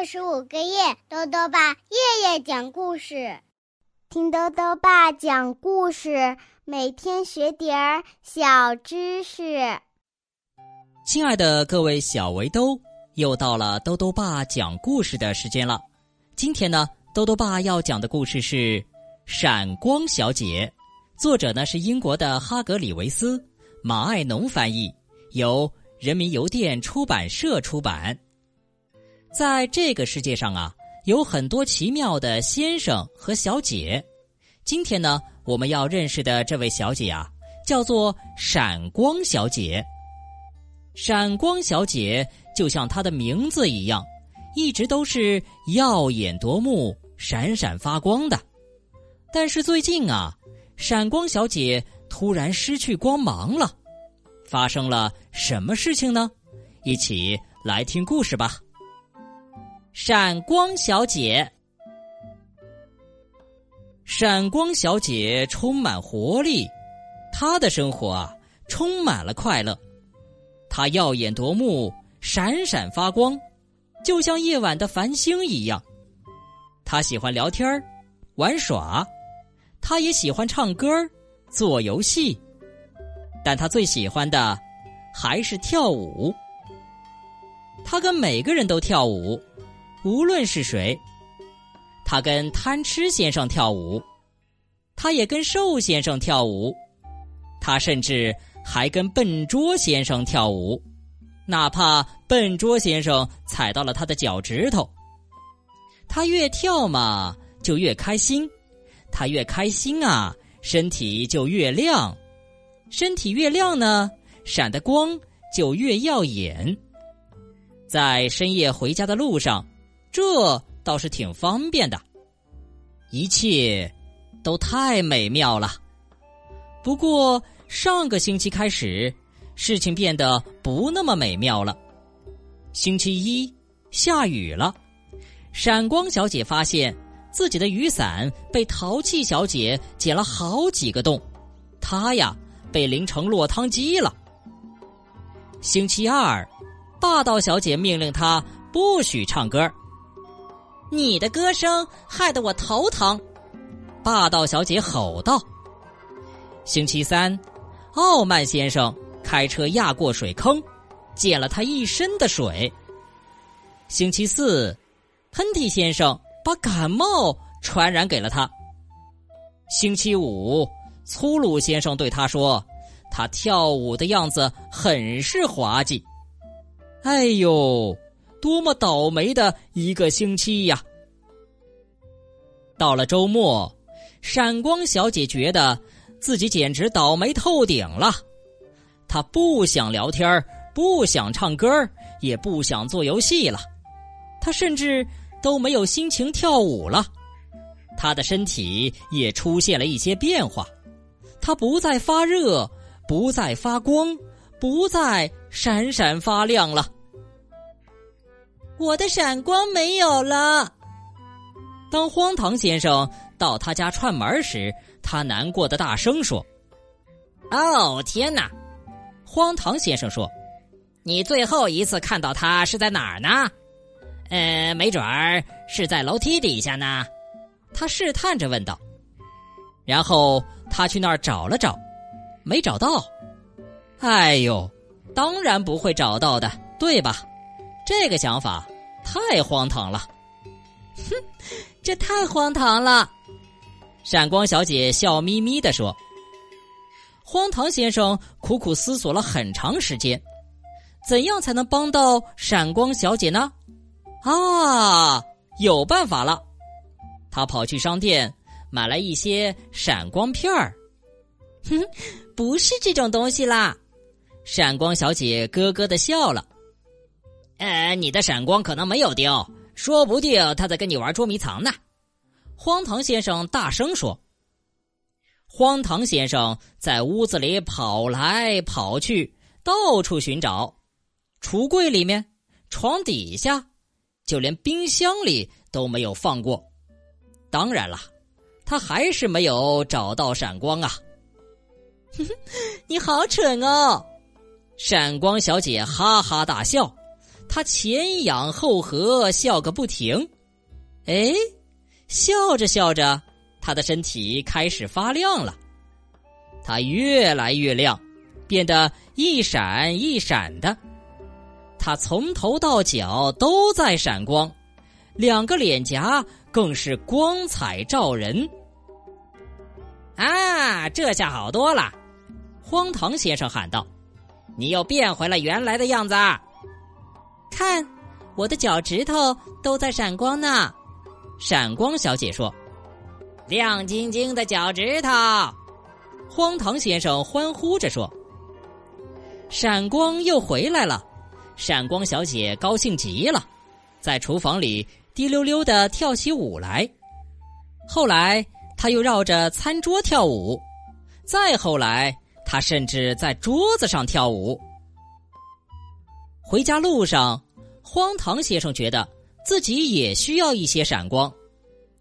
六十五个月，豆豆爸夜夜讲故事，听豆豆爸讲故事，每天学点儿小知识。亲爱的各位小围兜，又到了豆豆爸讲故事的时间了。今天呢，豆豆爸要讲的故事是《闪光小姐》，作者呢是英国的哈格里维斯，马爱农翻译，由人民邮电出版社出版。在这个世界上啊，有很多奇妙的先生和小姐。今天呢，我们要认识的这位小姐啊，叫做闪光小姐。闪光小姐就像她的名字一样，一直都是耀眼夺目、闪闪发光的。但是最近啊，闪光小姐突然失去光芒了。发生了什么事情呢？一起来听故事吧。闪光小姐，闪光小姐充满活力，她的生活啊充满了快乐。她耀眼夺目，闪闪发光，就像夜晚的繁星一样。她喜欢聊天玩耍，她也喜欢唱歌做游戏，但她最喜欢的还是跳舞。她跟每个人都跳舞。无论是谁，他跟贪吃先生跳舞，他也跟瘦先生跳舞，他甚至还跟笨拙先生跳舞，哪怕笨拙先生踩到了他的脚趾头。他越跳嘛，就越开心，他越开心啊，身体就越亮，身体越亮呢，闪的光就越耀眼。在深夜回家的路上。这倒是挺方便的，一切都太美妙了。不过上个星期开始，事情变得不那么美妙了。星期一下雨了，闪光小姐发现自己的雨伞被淘气小姐剪了好几个洞，她呀被淋成落汤鸡了。星期二，霸道小姐命令她不许唱歌。你的歌声害得我头疼，霸道小姐吼道。星期三，傲慢先生开车压过水坑，溅了他一身的水。星期四，喷嚏先生把感冒传染给了他。星期五，粗鲁先生对他说：“他跳舞的样子很是滑稽。”哎呦！多么倒霉的一个星期呀！到了周末，闪光小姐觉得自己简直倒霉透顶了。她不想聊天不想唱歌也不想做游戏了。她甚至都没有心情跳舞了。她的身体也出现了一些变化，她不再发热，不再发光，不再闪闪发亮了。我的闪光没有了。当荒唐先生到他家串门时，他难过的大声说：“哦，天哪！”荒唐先生说：“你最后一次看到他是在哪儿呢？呃，没准儿是在楼梯底下呢。”他试探着问道。然后他去那儿找了找，没找到。哎呦，当然不会找到的，对吧？这个想法太荒唐了，哼，这太荒唐了！闪光小姐笑眯眯的说。荒唐先生苦苦思索了很长时间，怎样才能帮到闪光小姐呢？啊，有办法了！他跑去商店买了一些闪光片儿。哼，不是这种东西啦！闪光小姐咯咯的笑了。哎，你的闪光可能没有丢，说不定他在跟你玩捉迷藏呢。荒唐先生大声说。荒唐先生在屋子里跑来跑去，到处寻找，橱柜里面、床底下，就连冰箱里都没有放过。当然了，他还是没有找到闪光啊！哼哼，你好蠢哦！闪光小姐哈哈大笑。他前仰后合，笑个不停。哎，笑着笑着，他的身体开始发亮了。它越来越亮，变得一闪一闪的。它从头到脚都在闪光，两个脸颊更是光彩照人。啊，这下好多了！荒唐先生喊道：“你又变回了原来的样子。”看，我的脚趾头都在闪光呢。闪光小姐说：“亮晶晶的脚趾头。”荒唐先生欢呼着说：“闪光又回来了！”闪光小姐高兴极了，在厨房里滴溜溜的跳起舞来。后来，她又绕着餐桌跳舞，再后来，她甚至在桌子上跳舞。回家路上，荒唐先生觉得自己也需要一些闪光，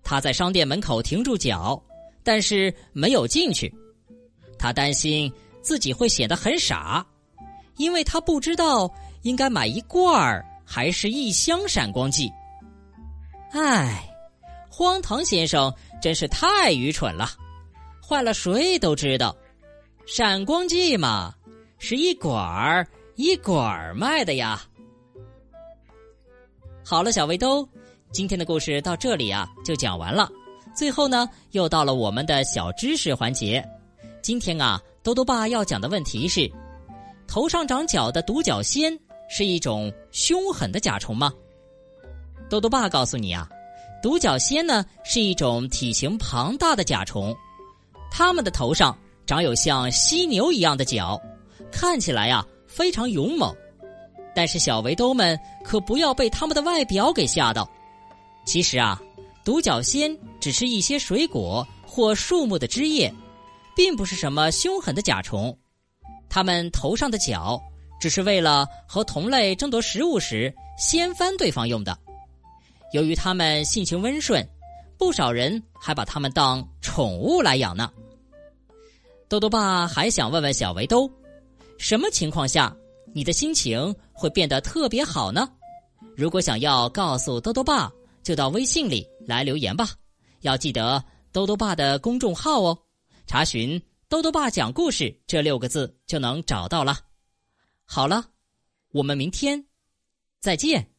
他在商店门口停住脚，但是没有进去。他担心自己会显得很傻，因为他不知道应该买一罐儿还是一箱闪光剂。唉，荒唐先生真是太愚蠢了，坏了谁都知道，闪光剂嘛，是一管儿一管儿卖的呀。好了，小围兜，今天的故事到这里啊就讲完了。最后呢，又到了我们的小知识环节。今天啊，多多爸要讲的问题是：头上长角的独角仙是一种凶狠的甲虫吗？多多爸告诉你啊，独角仙呢是一种体型庞大的甲虫，它们的头上长有像犀牛一样的角，看起来呀非常勇猛。但是小围兜们可不要被它们的外表给吓到，其实啊，独角仙只是一些水果或树木的枝叶。并不是什么凶狠的甲虫，它们头上的角只是为了和同类争夺食物时掀翻对方用的。由于它们性情温顺，不少人还把它们当宠物来养呢。豆豆爸还想问问小围兜，什么情况下你的心情会变得特别好呢？如果想要告诉豆豆爸，就到微信里来留言吧。要记得豆豆爸的公众号哦。查询“豆豆爸讲故事”这六个字就能找到了。好了，我们明天再见。